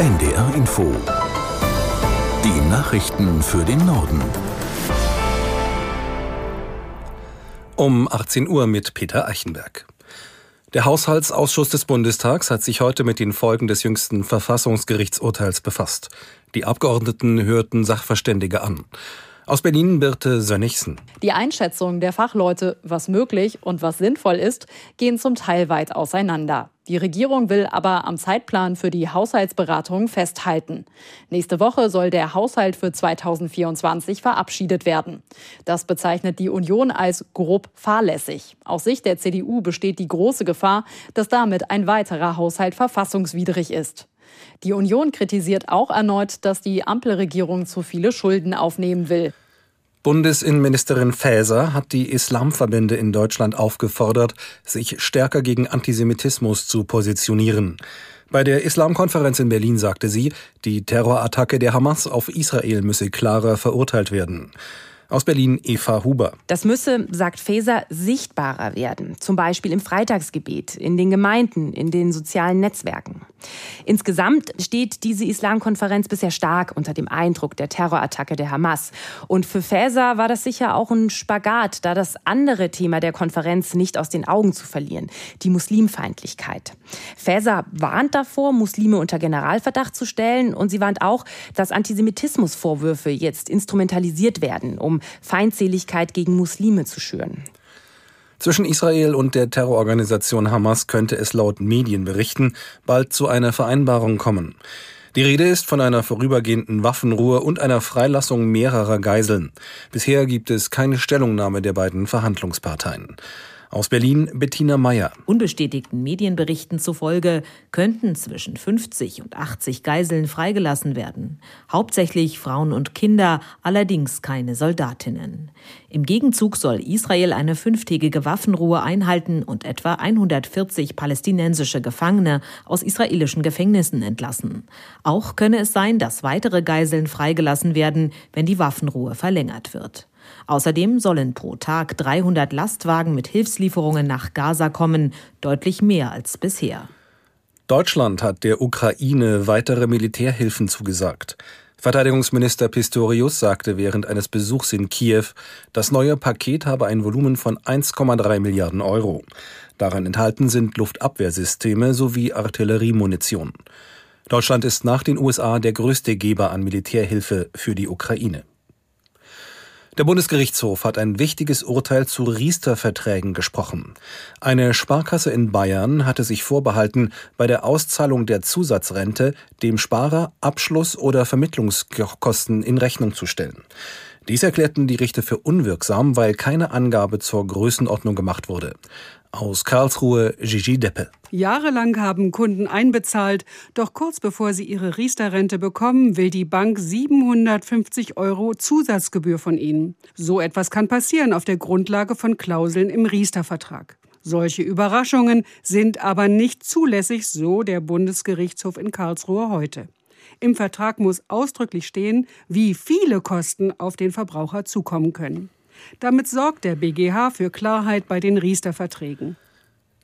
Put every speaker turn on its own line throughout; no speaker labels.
NDR Info. Die Nachrichten für den Norden.
Um 18 Uhr mit Peter Eichenberg. Der Haushaltsausschuss des Bundestags hat sich heute mit den Folgen des jüngsten Verfassungsgerichtsurteils befasst. Die Abgeordneten hörten Sachverständige an. Aus Berlin Birte Sönnigsen.
Die Einschätzungen der Fachleute, was möglich und was sinnvoll ist, gehen zum Teil weit auseinander. Die Regierung will aber am Zeitplan für die Haushaltsberatung festhalten. Nächste Woche soll der Haushalt für 2024 verabschiedet werden. Das bezeichnet die Union als grob fahrlässig. Aus Sicht der CDU besteht die große Gefahr, dass damit ein weiterer Haushalt verfassungswidrig ist. Die Union kritisiert auch erneut, dass die Ampelregierung zu viele Schulden aufnehmen will.
Bundesinnenministerin Faeser hat die Islamverbände in Deutschland aufgefordert, sich stärker gegen Antisemitismus zu positionieren. Bei der Islamkonferenz in Berlin sagte sie, die Terrorattacke der Hamas auf Israel müsse klarer verurteilt werden. Aus Berlin Eva Huber.
Das müsse, sagt Faeser, sichtbarer werden. Zum Beispiel im Freitagsgebet, in den Gemeinden, in den sozialen Netzwerken. Insgesamt steht diese Islamkonferenz bisher stark unter dem Eindruck der Terrorattacke der Hamas. Und für Faeser war das sicher auch ein Spagat, da das andere Thema der Konferenz nicht aus den Augen zu verlieren, die Muslimfeindlichkeit. Faeser warnt davor, Muslime unter Generalverdacht zu stellen und sie warnt auch, dass Antisemitismusvorwürfe jetzt instrumentalisiert werden, um Feindseligkeit gegen Muslime zu schüren.
Zwischen Israel und der Terrororganisation Hamas könnte es laut Medienberichten bald zu einer Vereinbarung kommen. Die Rede ist von einer vorübergehenden Waffenruhe und einer Freilassung mehrerer Geiseln. Bisher gibt es keine Stellungnahme der beiden Verhandlungsparteien. Aus Berlin Bettina Meyer.
Unbestätigten Medienberichten zufolge könnten zwischen 50 und 80 Geiseln freigelassen werden. Hauptsächlich Frauen und Kinder, allerdings keine Soldatinnen. Im Gegenzug soll Israel eine fünftägige Waffenruhe einhalten und etwa 140 palästinensische Gefangene aus israelischen Gefängnissen entlassen. Auch könne es sein, dass weitere Geiseln freigelassen werden, wenn die Waffenruhe verlängert wird. Außerdem sollen pro Tag 300 Lastwagen mit Hilfslieferungen nach Gaza kommen, deutlich mehr als bisher.
Deutschland hat der Ukraine weitere Militärhilfen zugesagt. Verteidigungsminister Pistorius sagte während eines Besuchs in Kiew, das neue Paket habe ein Volumen von 1,3 Milliarden Euro. Daran enthalten sind Luftabwehrsysteme sowie Artilleriemunition. Deutschland ist nach den USA der größte Geber an Militärhilfe für die Ukraine. Der Bundesgerichtshof hat ein wichtiges Urteil zu Riester-Verträgen gesprochen. Eine Sparkasse in Bayern hatte sich vorbehalten, bei der Auszahlung der Zusatzrente dem Sparer Abschluss- oder Vermittlungskosten in Rechnung zu stellen. Dies erklärten die Richter für unwirksam, weil keine Angabe zur Größenordnung gemacht wurde. Aus Karlsruhe Gigi Deppe.
Jahrelang haben Kunden einbezahlt, doch kurz bevor sie ihre Riester-Rente bekommen, will die Bank 750 Euro Zusatzgebühr von ihnen. So etwas kann passieren auf der Grundlage von Klauseln im Riester-Vertrag. Solche Überraschungen sind aber nicht zulässig, so der Bundesgerichtshof in Karlsruhe heute. Im Vertrag muss ausdrücklich stehen, wie viele Kosten auf den Verbraucher zukommen können. Damit sorgt der BGH für Klarheit bei den Riester-Verträgen.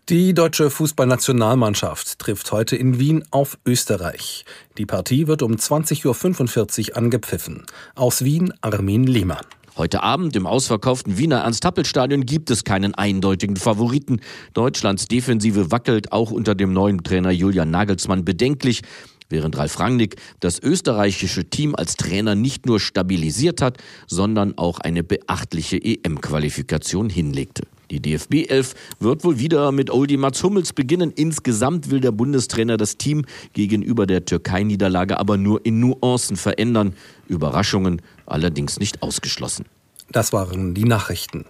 Die deutsche Fußballnationalmannschaft trifft heute in Wien auf Österreich. Die Partie wird um 20.45 Uhr angepfiffen. Aus Wien Armin Lehmann.
Heute Abend im ausverkauften Wiener Ernst-Happel-Stadion gibt es keinen eindeutigen Favoriten. Deutschlands Defensive wackelt auch unter dem neuen Trainer Julian Nagelsmann bedenklich während Ralf Rangnick das österreichische Team als Trainer nicht nur stabilisiert hat, sondern auch eine beachtliche EM-Qualifikation hinlegte. Die DFB 11 wird wohl wieder mit Oldie Mats Hummels beginnen. Insgesamt will der Bundestrainer das Team gegenüber der Türkei-Niederlage aber nur in Nuancen verändern. Überraschungen allerdings nicht ausgeschlossen.
Das waren die Nachrichten.